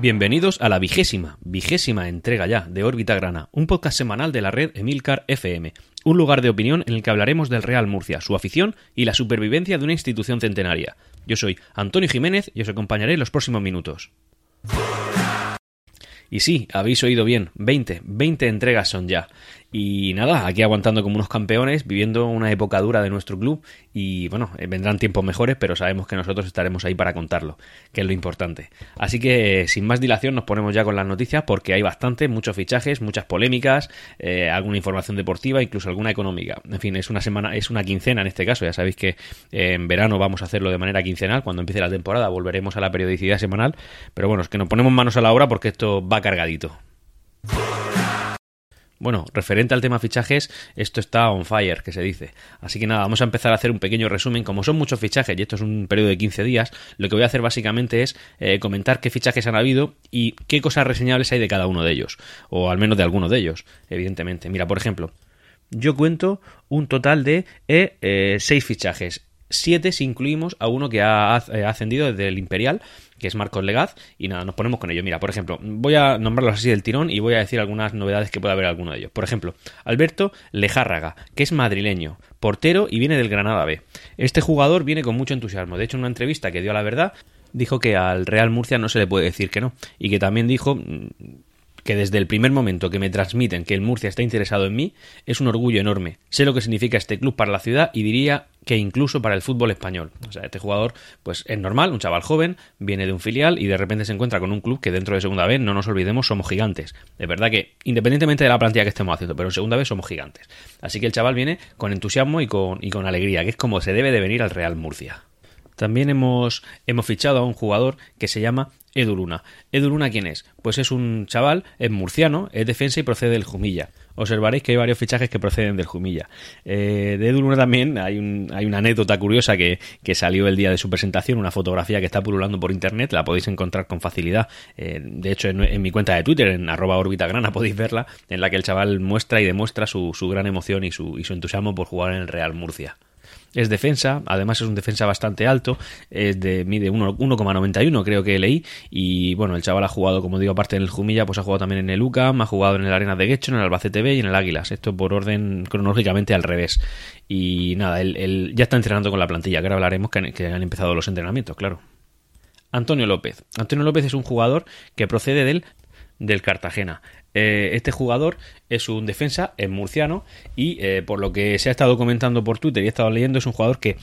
Bienvenidos a la vigésima, vigésima entrega ya de Órbita Grana, un podcast semanal de la red Emilcar FM, un lugar de opinión en el que hablaremos del Real Murcia, su afición y la supervivencia de una institución centenaria. Yo soy Antonio Jiménez y os acompañaré en los próximos minutos. Y sí, habéis oído bien, 20, 20 entregas son ya. Y nada, aquí aguantando como unos campeones, viviendo una época dura de nuestro club y bueno, eh, vendrán tiempos mejores, pero sabemos que nosotros estaremos ahí para contarlo, que es lo importante. Así que sin más dilación nos ponemos ya con las noticias porque hay bastante, muchos fichajes, muchas polémicas, eh, alguna información deportiva, incluso alguna económica. En fin, es una semana, es una quincena en este caso, ya sabéis que eh, en verano vamos a hacerlo de manera quincenal, cuando empiece la temporada volveremos a la periodicidad semanal, pero bueno, es que nos ponemos manos a la obra porque esto va cargadito. Bueno, referente al tema fichajes, esto está on fire, que se dice. Así que nada, vamos a empezar a hacer un pequeño resumen. Como son muchos fichajes y esto es un periodo de 15 días, lo que voy a hacer básicamente es eh, comentar qué fichajes han habido y qué cosas reseñables hay de cada uno de ellos. O al menos de alguno de ellos, evidentemente. Mira, por ejemplo, yo cuento un total de 6 eh, seis fichajes. Siete si incluimos a uno que eh, ha ascendido desde el Imperial, que es Marcos Legaz, y nada, nos ponemos con ello. Mira, por ejemplo, voy a nombrarlos así del tirón y voy a decir algunas novedades que pueda haber alguno de ellos. Por ejemplo, Alberto Lejárraga, que es madrileño, portero y viene del Granada B. Este jugador viene con mucho entusiasmo. De hecho, en una entrevista que dio a la verdad, dijo que al Real Murcia no se le puede decir que no. Y que también dijo que desde el primer momento que me transmiten que el Murcia está interesado en mí, es un orgullo enorme. Sé lo que significa este club para la ciudad y diría que incluso para el fútbol español. O sea, este jugador, pues es normal, un chaval joven, viene de un filial y de repente se encuentra con un club que dentro de segunda vez, no nos olvidemos, somos gigantes. De verdad que, independientemente de la plantilla que estemos haciendo, pero en segunda vez somos gigantes. Así que el chaval viene con entusiasmo y con, y con alegría, que es como se debe de venir al Real Murcia. También hemos, hemos fichado a un jugador que se llama Edu Luna. ¿Edu Luna quién es? Pues es un chaval, es murciano, es defensa y procede del Jumilla. Observaréis que hay varios fichajes que proceden del Jumilla. Eh, de Edu Luna también hay, un, hay una anécdota curiosa que, salió el día de su presentación, una fotografía que está pululando por internet, la podéis encontrar con facilidad. Eh, de hecho, en, mi cuenta de Twitter, en arroba orbitagrana, podéis verla, en la que el chaval muestra y demuestra su, su gran emoción y su, y su entusiasmo por jugar en el Real Murcia es defensa, además es un defensa bastante alto, es de, mide 1,91 creo que leí, y bueno, el chaval ha jugado, como digo, aparte en el Jumilla, pues ha jugado también en el UCAM, ha jugado en el Arena de Guecho, en el Albacete B y en el Águilas, esto por orden cronológicamente al revés. Y nada, él, ya está entrenando con la plantilla, que ahora hablaremos que que han empezado los entrenamientos, claro. Antonio López. Antonio López es un jugador que procede del del Cartagena. Eh, este jugador es un defensa, es murciano y eh, por lo que se ha estado comentando por Twitter y he estado leyendo es un jugador que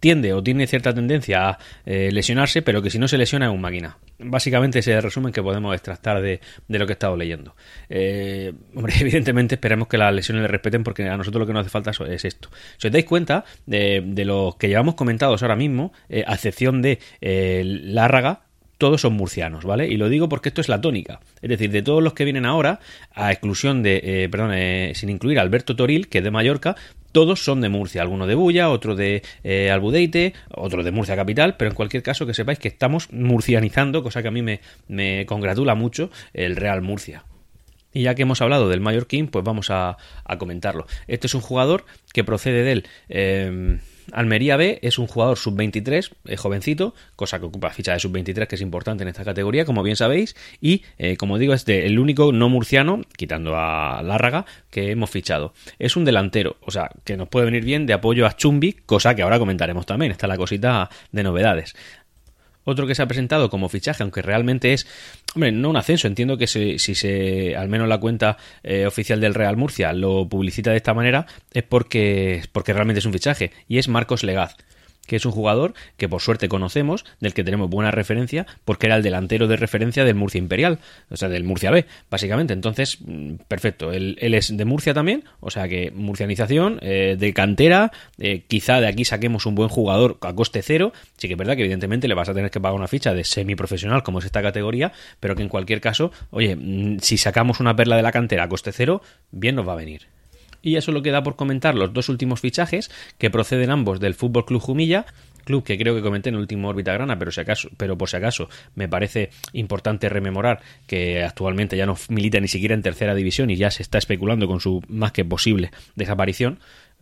tiende o tiene cierta tendencia a eh, lesionarse, pero que si no se lesiona es un máquina. Básicamente ese es el resumen que podemos extractar de, lo que he estado leyendo. hombre, evidentemente esperamos que las lesiones le respeten porque a nosotros lo que nos hace falta es esto. Si os dais cuenta de, de los que llevamos comentados ahora mismo, a excepción de Lárraga, todos son murcianos, ¿vale? Y lo digo porque esto es la tónica. Es decir, de todos los que vienen ahora, a exclusión de, eh, perdón, eh, sin incluir Alberto Toril, que es de Mallorca, todos son de Murcia. Alguno de Bulla, otro de eh, Albudeite, otro de Murcia Capital, pero en cualquier caso que sepáis que estamos murcianizando, cosa que a mí me, me congratula mucho, el Real Murcia. Y ya que hemos hablado del Mallorquín, pues vamos a, a comentarlo. Este es un jugador que procede del... Almería B es un jugador sub-23, eh, jovencito, cosa que ocupa ficha de sub-23 que es importante en esta categoría, como bien sabéis, y eh, como digo, es el único no murciano, quitando a Lárraga, que hemos fichado. Es un delantero, o sea, que nos puede venir bien de apoyo a Chumbi, cosa que ahora comentaremos también, está la cosita de novedades. Otro que se ha presentado como fichaje, aunque realmente es, hombre, no un ascenso, entiendo que si, se, al menos la cuenta eh, oficial del Real Murcia lo publicita de esta manera, es porque, porque realmente es un fichaje, y es Marcos Legaz que es un jugador que por suerte conocemos, del que tenemos buena referencia, porque era el delantero de referencia del Murcia Imperial, o sea, del Murcia B, básicamente. Entonces, mm, perfecto, él, es de Murcia también, o sea que murcianización, eh, de cantera, eh, quizá de aquí saquemos un buen jugador a coste cero, sí que es verdad que evidentemente le vas a tener que pagar una ficha de semiprofesional como es esta categoría, pero que en cualquier caso, oye, mm, si sacamos una perla de la cantera a coste cero, bien nos va a venir. Y ya solo queda por comentar los dos últimos fichajes, que proceden ambos del Fútbol Club Jumilla, club que creo que comenté en el último órbita grana, pero si acaso, pero por si acaso me parece importante rememorar que actualmente ya no milita ni siquiera en tercera división y ya se está especulando con su más que posible desaparición.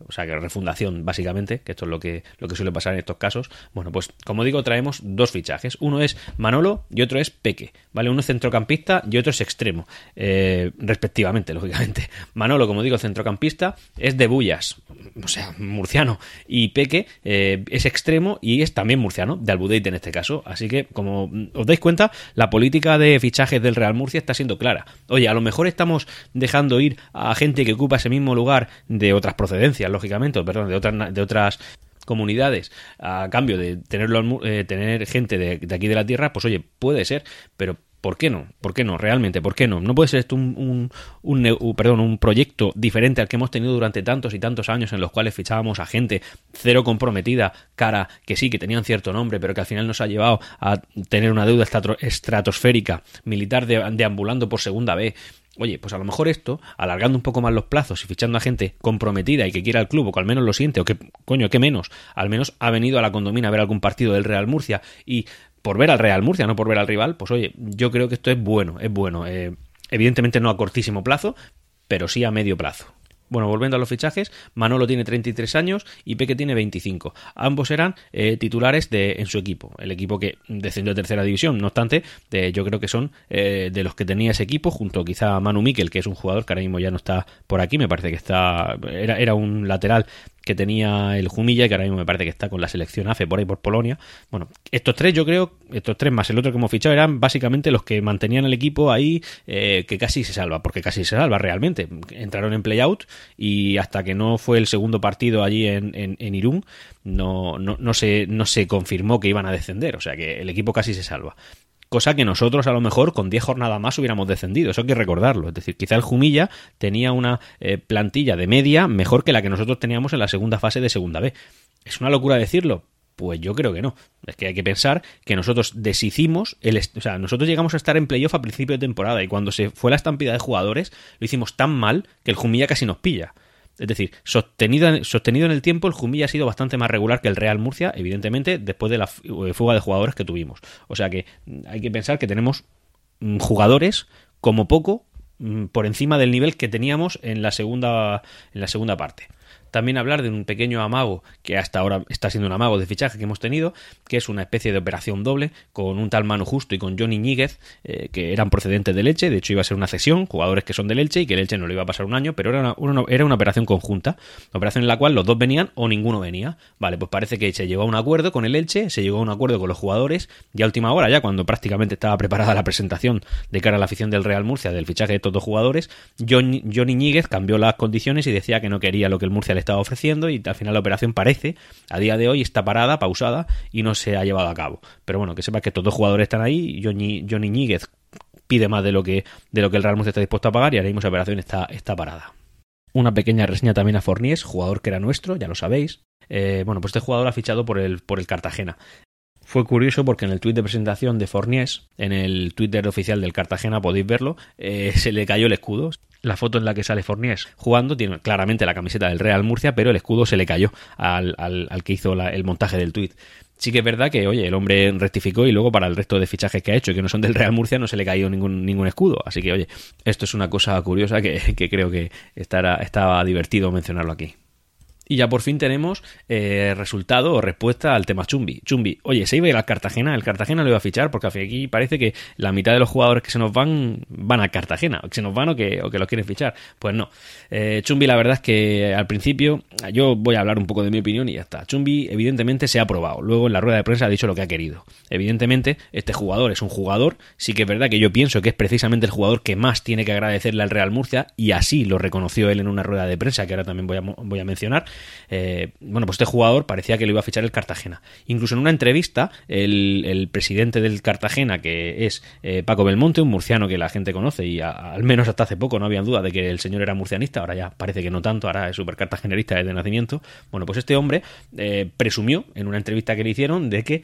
O sea, que refundación básicamente, que esto es lo que, lo que suele pasar en estos casos. Bueno, pues como digo, traemos dos fichajes. Uno es Manolo y otro es Peque, ¿vale? Uno es centrocampista y otro es extremo, eh, respectivamente, lógicamente. Manolo, como digo, centrocampista, es de Bullas, o sea, murciano, y Peque eh, es extremo y es también murciano, de Albudeite en este caso. Así que, como os dais cuenta, la política de fichajes del Real Murcia está siendo clara. Oye, a lo mejor estamos dejando ir a gente que ocupa ese mismo lugar de otras procedencias, lógicamente, perdón, de otras, de otras comunidades a cambio de tenerlo, eh, tener gente de, aquí de la tierra, pues oye, puede ser, pero ¿por qué no? ¿Por qué no? Realmente, ¿por qué no? No puede ser esto un, un, perdón, un proyecto diferente al que hemos tenido durante tantos y tantos años en los cuales fichábamos a gente cero comprometida, cara que sí, que tenían cierto nombre, pero que al final nos ha llevado a tener una deuda estratosférica, militar deambulando por segunda vez, Oye, pues a lo mejor esto, alargando un poco más los plazos y fichando a gente comprometida y que quiera el club, o que al menos lo siente, o que, coño, que menos, al menos ha venido a la condomina a ver algún partido del Real Murcia y por ver al Real Murcia, no por ver al rival, pues oye, yo creo que esto es bueno, es bueno. Eh, evidentemente no a cortísimo plazo, pero sí a medio plazo. Bueno, volviendo a los fichajes, Manolo tiene 33 años y Peque tiene 25. Ambos eran eh, titulares de, en su equipo, el equipo que descendió a tercera división. No obstante, yo creo que son eh, de los que tenía ese equipo, junto quizá a Manu Miquel, que es un jugador que ahora mismo ya no está por aquí, me parece que está era, era un lateral que tenía el Jumilla, que ahora mismo me parece que está con la selección AFE por ahí por Polonia. Bueno, estos tres yo creo, estos tres más el otro que hemos fichado eran básicamente los que mantenían el equipo ahí eh, que casi se salva, porque casi se salva realmente. Entraron en playout y hasta que no fue el segundo partido allí en, en, Irún, no, no, no, se, no se confirmó que iban a descender, o sea que el equipo casi se salva cosa que nosotros a lo mejor con 10 jornadas más hubiéramos descendido, eso hay que recordarlo, es decir, quizá el Jumilla tenía una eh, plantilla de media mejor que la que nosotros teníamos en la segunda fase de segunda B. ¿Es una locura decirlo? Pues yo creo que no. Es que hay que pensar que nosotros deshicimos, el, o sea, nosotros llegamos a estar en playoff a principio de temporada y cuando se fue la estampida de jugadores lo hicimos tan mal que el Jumilla casi nos pilla. Es decir, sostenido, sostenido en el tiempo, el Jumilla ha sido bastante más regular que el Real Murcia, evidentemente, después de la eh, fuga de jugadores que tuvimos. O sea que mm, hay que pensar que tenemos mm, jugadores, como poco, mm, por encima del nivel que teníamos en la segunda, en la segunda parte. También hablar de un pequeño amago que hasta ahora está siendo un amago de fichaje que hemos tenido, que es una especie de operación doble con un tal Manu Justo y con Johnny Ñíguez, eh, que eran procedentes de Leche. De hecho, iba a ser una cesión, jugadores que son de Leche y que Leche no le iba a pasar un año, pero era una, era una operación conjunta, operación en la cual los dos venían o ninguno venía. Vale, pues parece que se llegó a un acuerdo con el Elche, se llegó a un acuerdo con los jugadores, y a última hora, ya cuando prácticamente estaba preparada la presentación de cara a la afición del Real Murcia del fichaje de estos dos jugadores, Johnny, Johnny Ñíguez cambió las condiciones y decía que no quería lo que el Murcia le estaba ofreciendo y al final la operación parece, a día de hoy está parada, pausada y no se ha llevado a cabo. Pero bueno, que sepa que estos dos jugadores están ahí, Johnny, Johnny pide más de lo que de lo que el Real Murcia está dispuesto a pagar y ahora mismo esa operación está, está parada. Una pequeña reseña también a Fornies, jugador que era nuestro, ya lo sabéis. Eh, bueno, pues este jugador ha fichado por el, por el Cartagena. Fue curioso porque en el tuit de presentación de Fornies, en el Twitter oficial del Cartagena, podéis verlo, eh, se le cayó el escudo. La foto en la que sale Fornies jugando tiene claramente la camiseta del Real Murcia, pero el escudo se le cayó al, que hizo el montaje del tuit. Sí que es verdad que, oye, el hombre rectificó y luego para el resto de fichajes que ha hecho, que no son del Real Murcia, no se le ha caído ningún, ningún escudo. Así que, oye, esto es una cosa curiosa que, creo que estará, estaba divertido mencionarlo aquí. Y ya por fin tenemos eh, resultado o respuesta al tema Chumbi. Chumbi, oye, se iba a ir Cartagena, el Cartagena lo iba a fichar porque aquí parece que la mitad de los jugadores que se nos van van a Cartagena, o que se nos van o que, o que los quieren fichar. Pues no. Eh, Chumbi, la verdad es que al principio, yo voy a hablar un poco de mi opinión y ya está. Chumbi, evidentemente, se ha probado. Luego en la rueda de prensa ha dicho lo que ha querido. Evidentemente, este jugador es un jugador. Sí que es verdad que yo pienso que es precisamente el jugador que más tiene que agradecerle al Real Murcia y así lo reconoció él en una rueda de prensa que ahora también voy a, voy a mencionar. Eh, bueno, pues este jugador parecía que lo iba a fichar el Cartagena. Incluso en una entrevista, el, presidente del Cartagena, que es eh, Paco Belmonte, un murciano que la gente conoce y al menos hasta hace poco no había duda de que el señor era murcianista, ahora ya parece que no tanto, ahora es súper cartagenerista desde nacimiento. Bueno, pues este hombre eh, presumió en una entrevista que le hicieron de que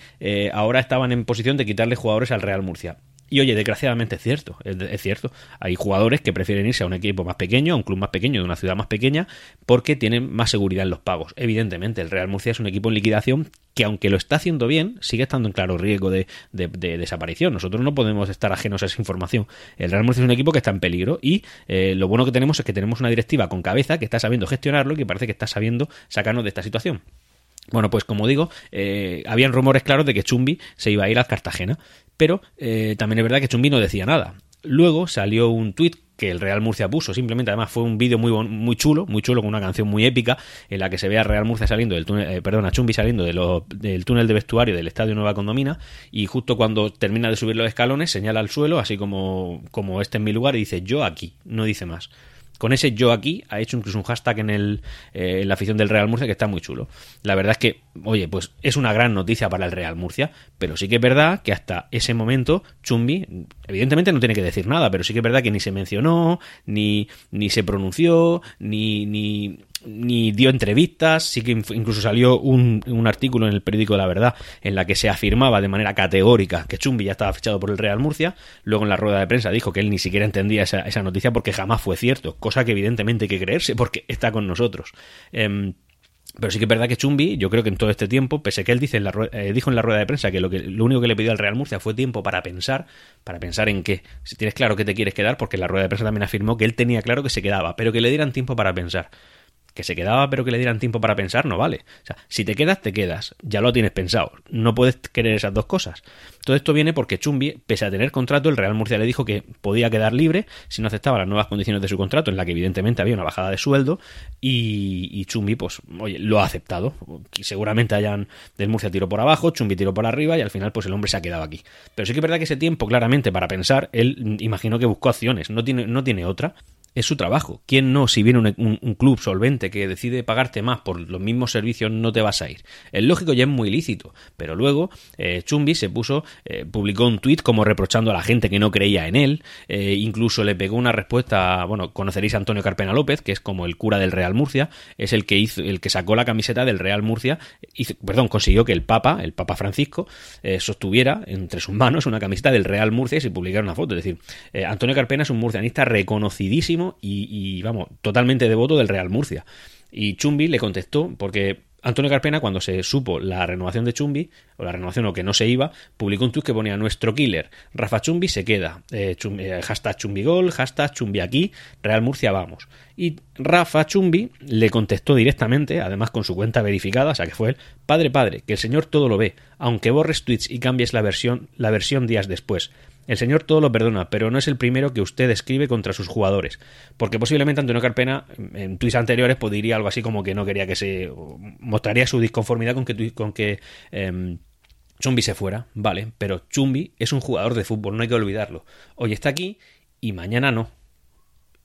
ahora estaban en posición de quitarle jugadores al Real Murcia. Y oye, desgraciadamente es cierto, es, cierto. Hay jugadores que prefieren irse a un equipo más pequeño, a un club más pequeño, de una ciudad más pequeña, porque tienen más seguridad en los pagos. Evidentemente, el Real Murcia es un equipo en liquidación que aunque lo está haciendo bien, sigue estando en claro riesgo de, desaparición. Nosotros no podemos estar ajenos a esa información. El Real Murcia es un equipo que está en peligro y eh, lo bueno que tenemos es que tenemos una directiva con cabeza que está sabiendo gestionarlo y que parece que está sabiendo sacarnos de esta situación. Bueno, pues como digo, eh, habían rumores claros de que Chumbi se iba a ir a Cartagena, pero eh, también es verdad que Chumbi no decía nada. Luego salió un tuit que el Real Murcia puso, simplemente además fue un vídeo muy muy chulo, muy chulo con una canción muy épica en la que se ve a Real Murcia saliendo del túnel, eh, perdón, a Chumbi saliendo del túnel de vestuario del Estadio Nueva Condomina y justo cuando termina de subir los escalones señala al suelo así como como este en mi lugar y dice yo aquí, no dice más con ese yo aquí ha hecho incluso un hashtag en, el, eh, en la afición del Real Murcia que está muy chulo. La verdad es que, oye, pues es una gran noticia para el Real Murcia, pero sí que es verdad que hasta ese momento Chumbi, evidentemente no tiene que decir nada, pero sí que es verdad que ni se mencionó, ni, ni se pronunció, ni, ni ni dio entrevistas, sí que incluso salió un, un, artículo en el periódico La Verdad en la que se afirmaba de manera categórica que Chumbi ya estaba fichado por el Real Murcia, luego en la rueda de prensa dijo que él ni siquiera entendía esa, esa noticia porque jamás fue cierto, cosa que evidentemente hay que creerse porque está con nosotros. Em, pero sí que es verdad que Chumbi, yo creo que en todo este tiempo, pese a que él dice en la, eh, dijo en la rueda de prensa que lo, que lo único que le pidió al Real Murcia fue tiempo para pensar, para pensar en qué, si tienes claro que te quieres quedar, porque la rueda de prensa también afirmó que él tenía claro que se quedaba, pero que le dieran tiempo para pensar que se quedaba pero que le dieran tiempo para pensar, no vale. O sea, si te quedas, te quedas. Ya lo tienes pensado. No puedes querer esas dos cosas. Todo esto viene porque Chumbi, pese a tener contrato, el Real Murcia le dijo que podía quedar libre si no aceptaba las nuevas condiciones de su contrato, en la que evidentemente había una bajada de sueldo, y, Chumbi, pues, oye, lo ha aceptado. Seguramente hayan del Murcia tiro por abajo, Chumbi tiro por arriba, y al final, pues el hombre se ha quedado aquí. Pero sí que es verdad que ese tiempo, claramente, para pensar, él imagino que buscó acciones, no tiene, no tiene otra es su trabajo. ¿Quién no, si viene un, club solvente que decide pagarte más por los mismos servicios, no te vas a ir? Es lógico, ya es muy lícito. Pero luego eh, Chumbi se puso, eh, publicó un tuit como reprochando a la gente que no creía en él. Eh, incluso le pegó una respuesta, bueno, conoceréis a Antonio Carpena López, que es como el cura del Real Murcia, es el que hizo, el que sacó la camiseta del Real Murcia, hizo, perdón, consiguió que el Papa, el Papa Francisco, sostuviera entre sus manos una camiseta del Real Murcia y se publicara una foto. Es decir, Antonio Carpena es un murcianista reconocidísimo y, vamos, totalmente devoto del Real Murcia. Y Chumbi le contestó, porque Antonio Carpena, cuando se supo la renovación de Chumbi, o la renovación o que no se iba, publicó un tweet que ponía nuestro killer, Rafa Chumbi se queda, eh, eh, hashtag Chumbigol, hashtag Chumbi aquí, Real Murcia vamos. Y Rafa Chumbi le contestó directamente, además con su cuenta verificada, o sea que fue él, padre, padre, que el señor todo lo ve, aunque borres tweets y cambies la versión, la versión días después. El señor todo lo perdona, pero no es el primero que usted escribe contra sus jugadores. Porque posiblemente Antonio Carpena, en tweets anteriores, podría algo así como que no quería que se. mostraría su disconformidad con que. Con que em, Chumbi se fuera, vale, pero Chumbi es un jugador de fútbol, no hay que olvidarlo. Hoy está aquí y mañana no.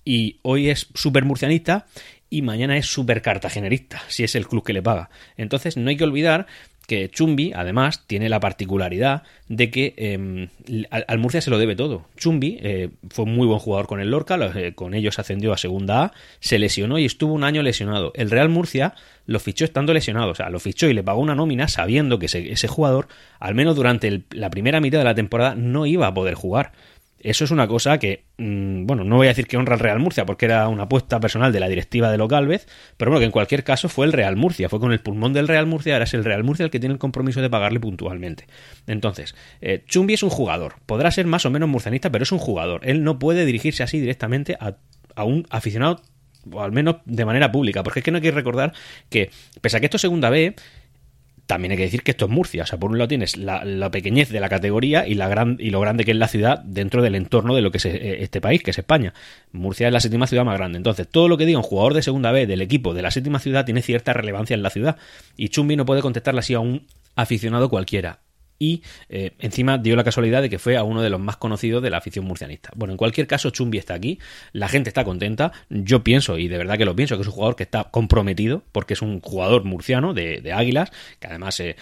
Y hoy es súper murcianista y mañana es súper cartagenerista, si es el club que le paga. Entonces no hay que olvidar que Chumbi, además, tiene la particularidad de que em, al, Murcia se lo debe todo. Chumbi eh, fue muy buen jugador con el Lorca, eh, con ellos ascendió a segunda A, se lesionó y estuvo un año lesionado. El Real Murcia lo fichó estando lesionado, o sea, lo fichó y le pagó una nómina sabiendo que ese, jugador, al menos durante la primera mitad de la temporada, no iba a poder jugar. Eso es una cosa que, mm, bueno, no voy a decir que honra al Real Murcia porque era una apuesta personal de la directiva de Localvez, pero bueno, que en cualquier caso fue el Real Murcia, fue con el pulmón del Real Murcia, ahora es el Real Murcia el que tiene el compromiso de pagarle puntualmente. Entonces, eh, Chumbi es un jugador, podrá ser más o menos murcianista, pero es un jugador. Él no puede dirigirse así directamente a, a un aficionado o al menos de manera pública, porque es que no hay que recordar que, pese a que esto es segunda B, también hay que decir que esto es Murcia. O sea, por un lado tienes la, pequeñez de la categoría y, la gran, y lo grande que es la ciudad dentro del entorno de lo que es eh, este país, que es España. Murcia es la séptima ciudad más grande. Entonces, todo lo que diga un jugador de segunda B del equipo de la séptima ciudad tiene cierta relevancia en la ciudad. Y Chumbi no puede contestarle así a un aficionado cualquiera y eh, encima dio la casualidad de que fue a uno de los más conocidos de la afición murcianista. Bueno, en cualquier caso, Chumbi está aquí, la gente está contenta, yo pienso, y de verdad que lo pienso, que es un jugador que está comprometido, porque es un jugador murciano de, Águilas, que además... Eh,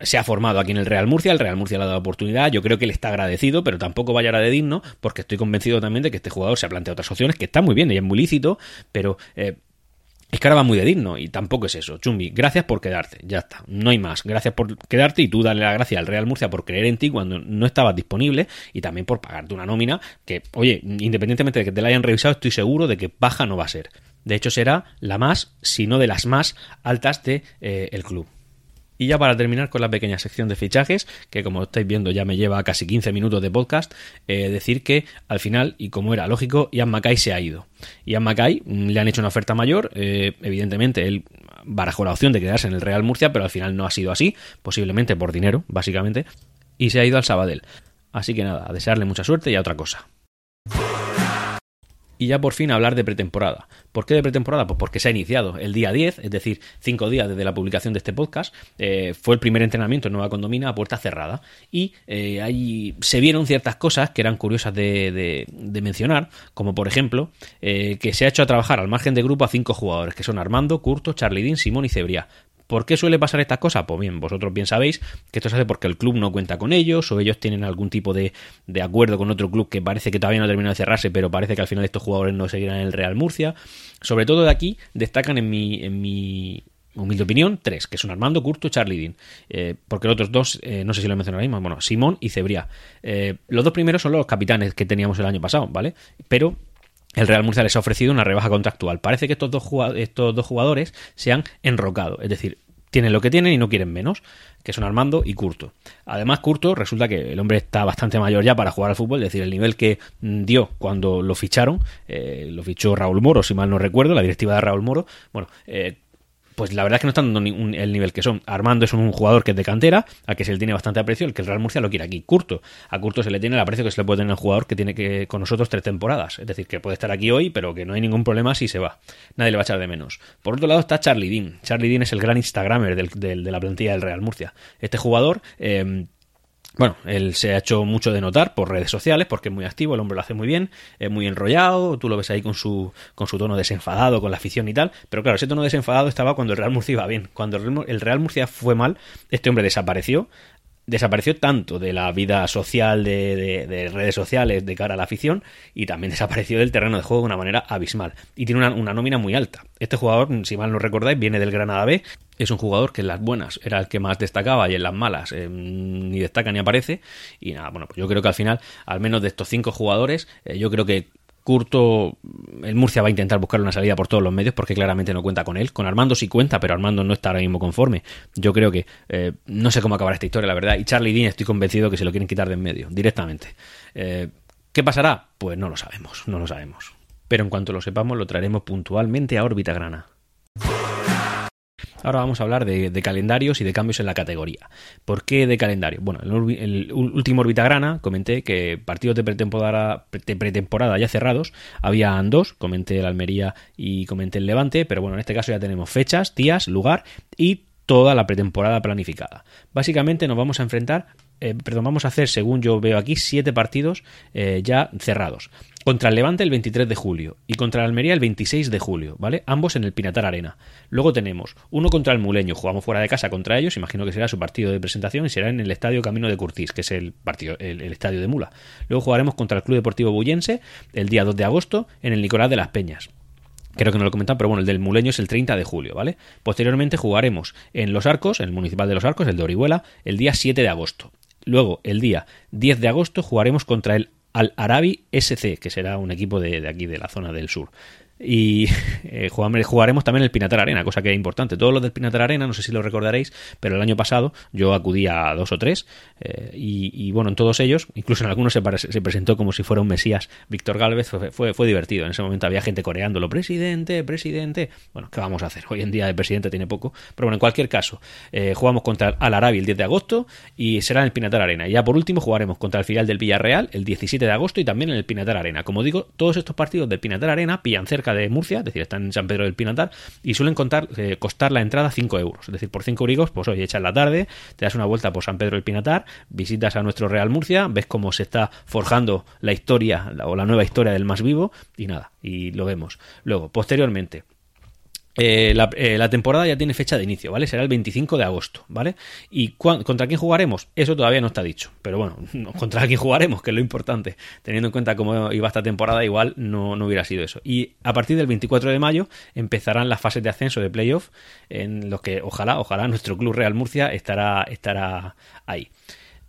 se ha formado aquí en el Real Murcia, el Real Murcia le ha dado oportunidad, yo creo que le está agradecido, pero tampoco vaya a de digno, porque estoy convencido también de que este jugador se ha planteado otras opciones, que está muy bien y es muy lícito, pero eh, es que ahora va muy de digno y tampoco es eso. Chumbi, gracias por quedarte, ya está, no hay más. Gracias por quedarte y tú darle la gracia al Real Murcia por creer en ti cuando no estabas disponible y también por pagarte una nómina que, oye, independientemente de que te la hayan revisado, estoy seguro de que baja no va a ser. De hecho, será la más, si no de las más altas de eh, el club. Y ya para terminar con la pequeña sección de fichajes, que como estáis viendo ya me lleva casi 15 minutos de podcast, eh, decir que al final, y como era lógico, Ian Mackay se ha ido. Ian Mackay mm, le han hecho una oferta mayor, eh, evidentemente él barajó la opción de quedarse en el Real Murcia, pero al final no ha sido así, posiblemente por dinero, básicamente, y se ha ido al Sabadell. Así que nada, a desearle mucha suerte y a otra cosa y ya por fin hablar de pretemporada. ¿Por qué de pretemporada? Pues porque se ha iniciado el día 10, es decir, cinco días desde la publicación de este podcast. Eh, fue el primer entrenamiento en Nueva Condomina a puerta cerrada. Y eh, ahí se vieron ciertas cosas que eran curiosas de, mencionar, como por ejemplo eh, que se ha hecho a trabajar al margen de grupo a cinco jugadores, que son Armando, Curto, Charlie Dean, Simón y Cebria. ¿Por qué suele pasar estas cosas? Pues bien, vosotros bien sabéis que esto se hace porque el club no cuenta con ellos o ellos tienen algún tipo de, acuerdo con otro club que parece que todavía no ha terminado de cerrarse, pero parece que al final estos jugadores no seguirán en el Real Murcia. Sobre todo de aquí destacan en mi, en mi humilde opinión, tres, que son Armando, Curto y Charlie Dean. Eh, porque los otros dos, eh, no sé si lo he mencionado mismo, bueno, Simón y Cebria. Eh, los dos primeros son los capitanes que teníamos el año pasado, ¿vale? Pero el Real Murcia les ha ofrecido una rebaja contractual. Parece que estos dos, jugadores se han enrocado, es decir, tienen lo que tienen y no quieren menos, que son Armando y Curto. Además, Curto resulta que el hombre está bastante mayor ya para jugar al fútbol, es decir, el nivel que mm, dio cuando lo ficharon, eh, lo fichó Raúl Moro, si mal no recuerdo, la directiva de Raúl Moro, bueno, eh, pues la verdad es que no están dando el nivel que son. Armando es un jugador que es de cantera, a que se le tiene bastante aprecio, el que el Real Murcia lo quiere aquí. Curto, a Curto se le tiene el aprecio que se le puede tener a un jugador que tiene que con nosotros tres temporadas. Es decir, que puede estar aquí hoy, pero que no hay ningún problema si se va. Nadie le va a echar de menos. Por otro lado está Charlie Dean. Charlie Dean es el gran Instagramer de la plantilla del Real Murcia. Este jugador eh, bueno, él se ha hecho mucho de notar por redes sociales porque es muy activo, el hombre lo hace muy bien, es muy enrollado, tú lo ves ahí con su, con su tono desenfadado, con la afición y tal, pero claro, ese tono desenfadado estaba cuando el Real Murcia iba bien, cuando el Real Murcia fue mal, este hombre desapareció, desapareció tanto de la vida social de, redes sociales de cara a la afición y también desapareció del terreno de juego de una manera abismal. Y tiene una, nómina muy alta. Este jugador, si mal no recordáis, viene del Granada B, es un jugador que en las buenas era el que más destacaba y en las malas eh, ni destaca ni aparece. Y nada, bueno, pues yo creo que al final, al menos de estos cinco jugadores, eh, yo creo que Curto, el Murcia va a intentar buscar una salida por todos los medios porque claramente no cuenta con él. Con Armando sí cuenta, pero Armando no está ahora mismo conforme. Yo creo que eh, no sé cómo acabará esta historia, la verdad. Y Charlie Dean estoy convencido que se lo quieren quitar de en medio, directamente. Eh, ¿Qué pasará? Pues no lo sabemos, no lo sabemos. Pero en cuanto lo sepamos, lo traeremos puntualmente a órbita grana. Ahora vamos a hablar de, calendarios y de cambios en la categoría. ¿Por qué de calendario? Bueno, en el, último Orbitagrana comenté que partidos de pretemporada, pretemporada ya cerrados habían dos, comenté el Almería y comenté el Levante, pero bueno, en este caso ya tenemos fechas, días, lugar y toda la pretemporada planificada. Básicamente nos vamos a enfrentar, eh, perdón, vamos a hacer, según yo veo aquí, siete partidos eh, ya cerrados. Contra el Levante el 23 de julio y contra el Almería el 26 de julio, ¿vale? Ambos en el Pinatar Arena. Luego tenemos uno contra el Muleño, jugamos fuera de casa contra ellos, imagino que será su partido de presentación y será en el Estadio Camino de Curtis, que es el partido el, estadio de Mula. Luego jugaremos contra el Club Deportivo Bullense el día 2 de agosto en el Nicolás de las Peñas. Creo que no lo comentan, pero bueno, el del Muleño es el 30 de julio, ¿vale? Posteriormente jugaremos en Los Arcos, en el Municipal de Los Arcos, el de Orihuela, el día 7 de agosto. Luego, el día 10 de agosto, jugaremos contra el al Arabi SC, que será un equipo de, de, aquí, de la zona del sur. Y eh, jugaremos también el Pinatar Arena, cosa que es importante. Todos los del Pinatar Arena, no sé si lo recordaréis, pero el año pasado yo acudí a dos o tres eh, y, bueno, en todos ellos, incluso en algunos se, se presentó como si fuera un Mesías Víctor Galvez, fue, fue, divertido. En ese momento había gente coreándolo, presidente, presidente. Bueno, ¿qué vamos a hacer? Hoy en día el presidente tiene poco, pero bueno, en cualquier caso, eh, jugamos contra Al Arabi el 10 de agosto y será en el Pinatar Arena. Y ya por último jugaremos contra el filial del Villarreal el 17 de agosto y también en el Pinatar Arena. Como digo, todos estos partidos del Pinatar Arena pillan cerca de Murcia, es decir, están en San Pedro del Pinatar, y suelen contar, eh, costar la entrada 5 euros. Es decir, por 5 euricos, pues hoy echas la tarde, te das una vuelta por San Pedro del Pinatar, visitas a nuestro Real Murcia, ves cómo se está forjando la historia o la nueva historia del más vivo, y nada, y lo vemos. Luego, posteriormente, eh, eh, la, temporada ya tiene fecha de inicio, ¿vale? Será el 25 de agosto, ¿vale? ¿Y contra quién jugaremos? Eso todavía no está dicho. Pero bueno, contra quién jugaremos, que es lo importante. Teniendo en cuenta cómo iba esta temporada, igual no, no hubiera sido eso. Y a partir del 24 de mayo empezarán las fases de ascenso de playoff, en los que ojalá, ojalá nuestro club Real Murcia estará, estará ahí.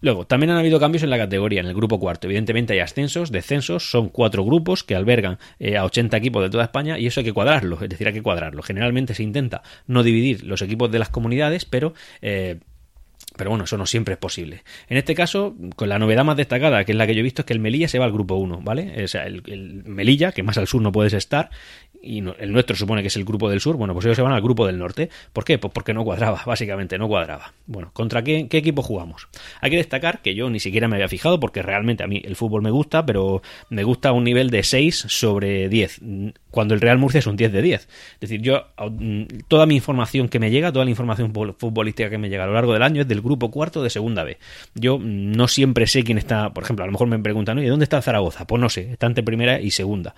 Luego, también han habido cambios en la categoría, en el grupo cuarto. Evidentemente hay ascensos, descensos, son cuatro grupos que albergan eh, a 80 equipos de toda España y eso hay que cuadrarlo, es decir, hay que cuadrarlo. Generalmente se intenta no dividir los equipos de las comunidades, pero... Eh, pero bueno, eso no siempre es posible. En este caso, con la novedad más destacada, que es la que yo he visto, es que el Melilla se va al grupo 1, ¿vale? O sea, el, el Melilla, que más al sur no puedes estar, y el nuestro supone que es el grupo del sur, bueno, pues ellos se van al grupo del norte. ¿Por qué? Pues porque no cuadraba, básicamente, no cuadraba. Bueno, ¿contra qué, equipo jugamos? Hay que destacar que yo ni siquiera me había fijado, porque realmente a mí el fútbol me gusta, pero me gusta un nivel de 6 sobre 10, cuando el Real Murcia es un 10 de 10. Es decir, yo, toda mi información que me llega, toda la información futbolística que me llega a lo largo del año es del grupo cuarto de segunda B. Yo no siempre sé quién está, por ejemplo, a lo mejor me preguntan, ¿y dónde está Zaragoza? Pues no sé, está entre primera y segunda.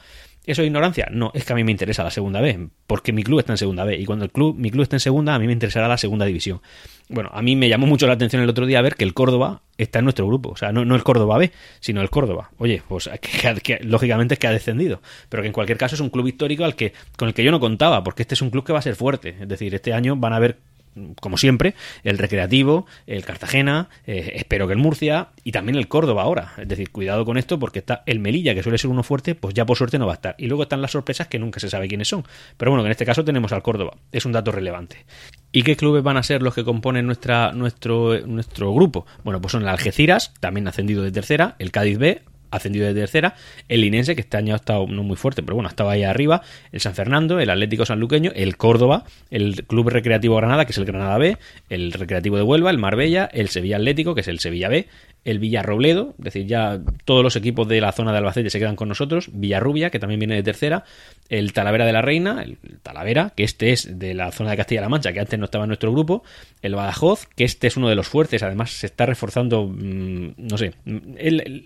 ¿Eso es ignorancia? No, es que a mí me interesa la segunda B, porque mi club está en segunda B, y cuando el club, mi club está en segunda, a mí me interesará la segunda división. Bueno, a mí me llamó mucho la atención el otro día ver que el Córdoba está en nuestro grupo, o sea, no, no el Córdoba B, sino el Córdoba. Oye, pues que, lógicamente es que ha descendido, pero que en cualquier caso es un club histórico al que, con el que yo no contaba, porque este es un club que va a ser fuerte, es decir, este año van a haber como siempre, el Recreativo, el Cartagena, eh, espero que el Murcia y también el Córdoba ahora. Es decir, cuidado con esto porque está el Melilla, que suele ser uno fuerte, pues ya por suerte no va a estar. Y luego están las sorpresas que nunca se sabe quiénes son. Pero bueno, que en este caso tenemos al Córdoba. Es un dato relevante. ¿Y qué clubes van a ser los que componen nuestra, nuestro, nuestro grupo? Bueno, pues son el Algeciras, también ascendido de tercera, el Cádiz B, ascendido de tercera, el Linense, que este año ha estado no muy fuerte, pero bueno, estaba ahí arriba, el San Fernando, el Atlético Sanluqueño, el Córdoba, el Club Recreativo Granada, que es el Granada B, el Recreativo de Huelva, el Marbella, el Sevilla Atlético, que es el Sevilla B, el Villarrobledo, es decir, ya todos los equipos de la zona de Albacete se quedan con nosotros, Villarrubia, que también viene de tercera, el Talavera de la Reina, el Talavera, que este es de la zona de Castilla-La Mancha, que antes no estaba en nuestro grupo, el Badajoz, que este es uno de los fuertes, además se está reforzando, mm, no sé,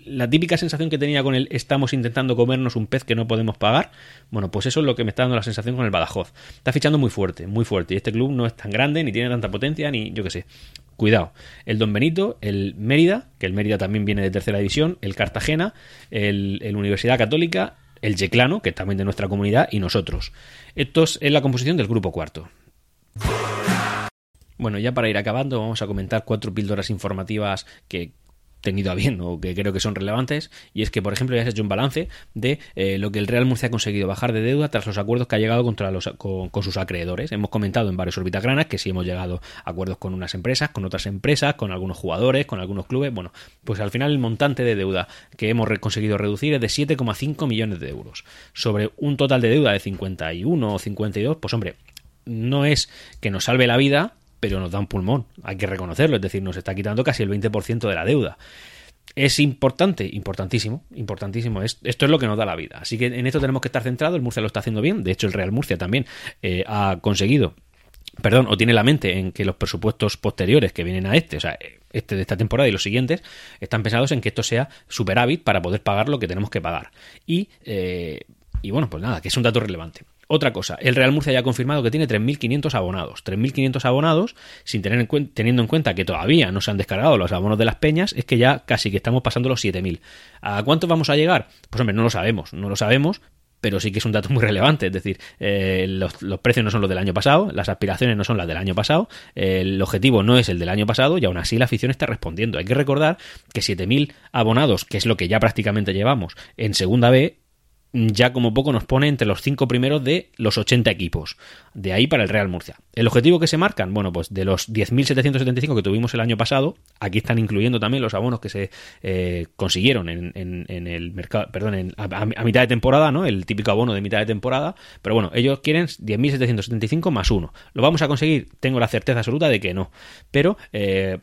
la típica sensación que tenía con el estamos intentando comernos un pez que no podemos pagar, bueno, pues eso es lo que me está dando la sensación con el Badajoz. Está fichando muy fuerte, muy fuerte, y este club no es tan grande, ni tiene tanta potencia, ni yo qué sé. Cuidado, el Don Benito, el Mérida, que el Mérida también viene de tercera división, el Cartagena, el, Universidad Católica, el Yeclano, que también de nuestra comunidad, y nosotros. Esto es la composición del grupo cuarto. Bueno, ya para ir acabando, vamos a comentar cuatro píldoras informativas que tenido a bien o que creo que son relevantes y es que por ejemplo ya se ha hecho un balance de eh, lo que el Real Murcia ha conseguido bajar de deuda tras los acuerdos que ha llegado contra los, con, sus acreedores. Hemos comentado en varios orbitagranas que sí hemos llegado a acuerdos con unas empresas con otras empresas con algunos jugadores con algunos clubes. Bueno pues al final el montante de deuda que hemos conseguido reducir es de 7,5 millones de euros. Sobre un total de deuda de 51 o 52 pues hombre no es que nos salve la vida pero nos da un pulmón, hay que reconocerlo, es decir, nos está quitando casi el 20% de la deuda. ¿Es importante? Importantísimo, importantísimo. Esto es lo que nos da la vida. Así que en esto tenemos que estar centrados. El Murcia lo está haciendo bien. De hecho, el Real Murcia también eh, ha conseguido perdón, o tiene la mente en que los presupuestos posteriores que vienen a este, o sea, este de esta temporada y los siguientes, están pensados en que esto sea superávit para poder pagar lo que tenemos que pagar. Y, eh, y bueno, pues nada, que es un dato relevante. Otra cosa, el Real Murcia ya ha confirmado que tiene 3.500 abonados. 3.500 abonados, sin tener en teniendo en cuenta que todavía no se han descargado los abonos de las peñas, es que ya casi que estamos pasando los 7.000. ¿A cuántos vamos a llegar? Pues hombre, no lo sabemos, no lo sabemos, pero sí que es un dato muy relevante. Es decir, eh, los, precios no son los del año pasado, las aspiraciones no son las del año pasado, el objetivo no es el del año pasado y aún así la afición está respondiendo. Hay que recordar que 7.000 abonados, que es lo que ya prácticamente llevamos en Segunda B, ya como poco nos pone entre los cinco primeros de los 80 equipos. De ahí para el Real Murcia. ¿El objetivo que se marcan? Bueno, pues de los 10.775 que tuvimos el año pasado, aquí están incluyendo también los abonos que se eh, consiguieron en, el mercado, perdón, a, mitad de temporada, ¿no? El típico abono de mitad de temporada. Pero bueno, ellos quieren 10.775 más uno. ¿Lo vamos a conseguir? Tengo la certeza absoluta de que no. Pero... Eh,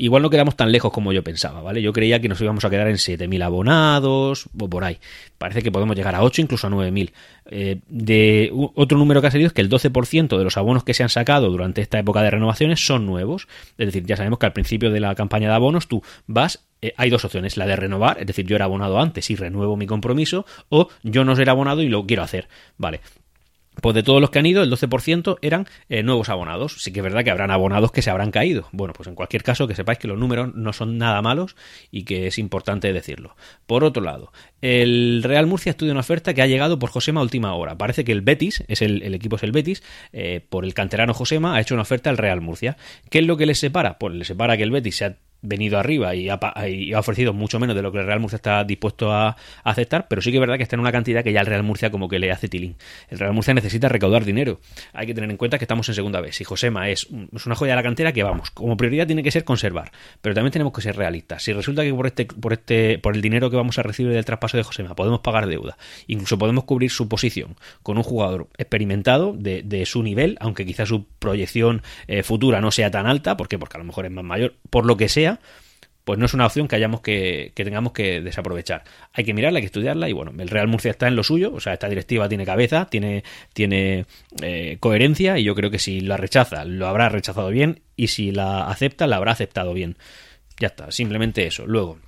igual no quedamos tan lejos como yo pensaba, ¿vale? Yo creía que nos íbamos a quedar en 7.000 abonados o por ahí. Parece que podemos llegar a 8, incluso a 9.000. Eh, de otro número que ha salido es que el 12% de los abonos que se han sacado durante esta época de renovaciones son nuevos. Es decir, ya sabemos que al principio de la campaña de abonos tú vas eh, hay dos opciones, la de renovar, es decir, yo era abonado antes y renuevo mi compromiso, o yo no ser abonado y lo quiero hacer. Vale, pues de todos los que han ido, el 12% eran eh, nuevos abonados. Sí que es verdad que habrán abonados que se habrán caído. Bueno, pues en cualquier caso, que sepáis que los números no son nada malos y que es importante decirlo. Por otro lado, el Real Murcia estudia una oferta que ha llegado por Josema a última hora. Parece que el Betis, es el, equipo es el Betis, eh, por el canterano Josema, ha hecho una oferta al Real Murcia. ¿Qué es lo que les separa? Pues les separa que el Betis se ha venido arriba y ha, ofrecido mucho menos de lo que el Real Murcia está dispuesto a, aceptar, pero sí que es verdad que está en una cantidad que ya el Real Murcia como que le hace tilín. El Real Murcia necesita recaudar dinero. Hay que tener en cuenta que estamos en segunda vez. Si Josema es, es una joya de la cantera, que vamos, como prioridad tiene que ser conservar, pero también tenemos que ser realistas. Si resulta que por este, por este, por el dinero que vamos a recibir del traspaso de Josema podemos pagar deuda, incluso podemos cubrir su posición con un jugador experimentado de, su nivel, aunque quizás su proyección eh, futura no sea tan alta, ¿por qué? Porque a lo mejor es más mayor, por lo que sea, pues no es una opción que hayamos que, tengamos que desaprovechar. Hay que mirarla, hay que estudiarla y bueno, el Real Murcia está en lo suyo, o sea, esta directiva tiene cabeza, tiene, tiene eh, coherencia y yo creo que si la rechaza, lo habrá rechazado bien y si la acepta, la habrá aceptado bien. Ya está, simplemente eso. Luego,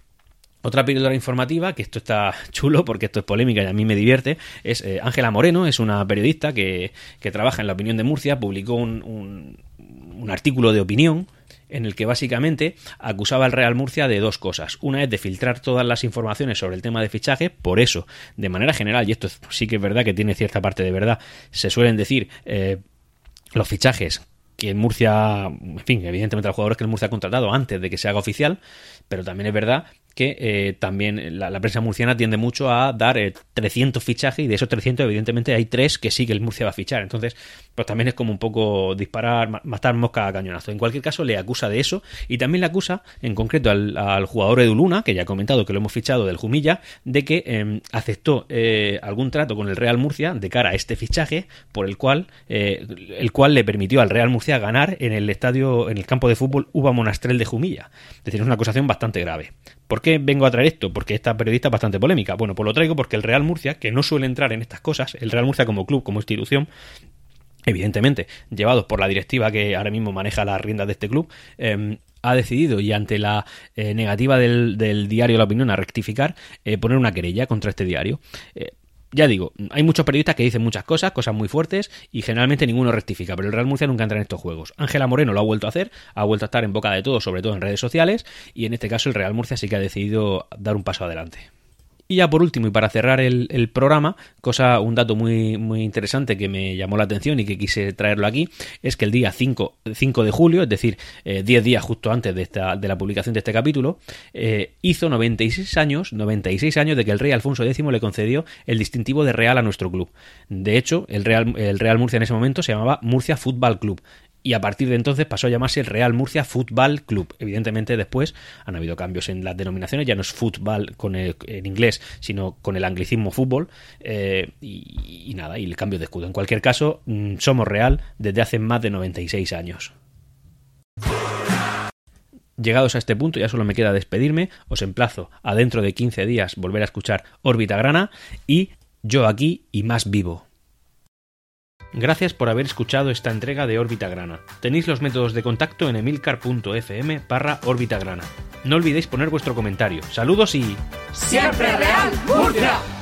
otra píldora informativa, que esto está chulo porque esto es polémica y a mí me divierte, es eh, Ángela Moreno, es una periodista que, trabaja en la opinión de Murcia, publicó un, un artículo de opinión en el que básicamente acusaba al Real Murcia de dos cosas. Una es de filtrar todas las informaciones sobre el tema de fichaje, por eso, de manera general, y esto sí que es verdad que tiene cierta parte de verdad, se suelen decir eh, los fichajes que en Murcia, en fin, evidentemente los jugadores que el Murcia ha contratado antes de que se haga oficial, pero también es verdad que eh, también la, prensa murciana tiende mucho a dar 300 eh, fichajes y de esos 300 evidentemente hay tres que sí que el Murcia va a fichar. Entonces, pues también es como un poco disparar, matar mosca a cañonazo. En cualquier caso, le acusa de eso y también le acusa en concreto al, jugador Edu Luna, que ya ha comentado que lo hemos fichado del Jumilla, de que em, aceptó eh, algún trato con el Real Murcia de cara a este fichaje por el cual, el cual le permitió al Real Murcia ganar en el estadio, en el campo de fútbol Uva Monastrel de Jumilla. Es decir, es una acusación bastante grave. ¿Por qué vengo a traer esto? Porque esta periodista es bastante polémica. Bueno, pues lo traigo porque el Real Murcia, que no suele entrar en estas cosas, el Real Murcia como club, como institución, evidentemente, llevados por la directiva que ahora mismo maneja las riendas de este club, em, ha decidido, y ante la eh, negativa del, diario La Opinión a rectificar, eh, poner una querella contra este diario. Eh, ya digo, hay muchos periodistas que dicen muchas cosas, cosas muy fuertes, y generalmente ninguno rectifica, pero el Real Murcia nunca entra en estos juegos. Ángela Moreno lo ha vuelto a hacer, ha vuelto a estar en boca de todos, sobre todo en redes sociales, y en este caso el Real Murcia sí que ha decidido dar un paso adelante. Y ya por último, y para cerrar el, programa, cosa, un dato muy, muy interesante que me llamó la atención y que quise traerlo aquí, es que el día 5, 5 de julio, es decir, 10 eh, días justo antes de, esta, de la publicación de este capítulo, eh, hizo 96 años, 96 años de que el rey Alfonso X le concedió el distintivo de Real a nuestro club. De hecho, el Real, el Real Murcia en ese momento se llamaba Murcia Football Club y a partir de entonces pasó a llamarse el Real Murcia Football Club. Evidentemente después han habido cambios en las denominaciones, ya no es fútbol con en inglés, sino con el anglicismo fútbol eh, y, nada, y el cambio de escudo. En cualquier caso, mm, somos Real desde hace más de 96 años. Llegados a este punto, ya solo me queda despedirme. Os emplazo a dentro de 15 días volver a escuchar Órbita Grana y yo aquí y más vivo. Gracias por haber escuchado esta entrega de Órbita Grana. Tenéis los métodos de contacto en emilcar.fm barra Órbita Grana. No olvidéis poner vuestro comentario. Saludos y... ¡Siempre Real Murcia!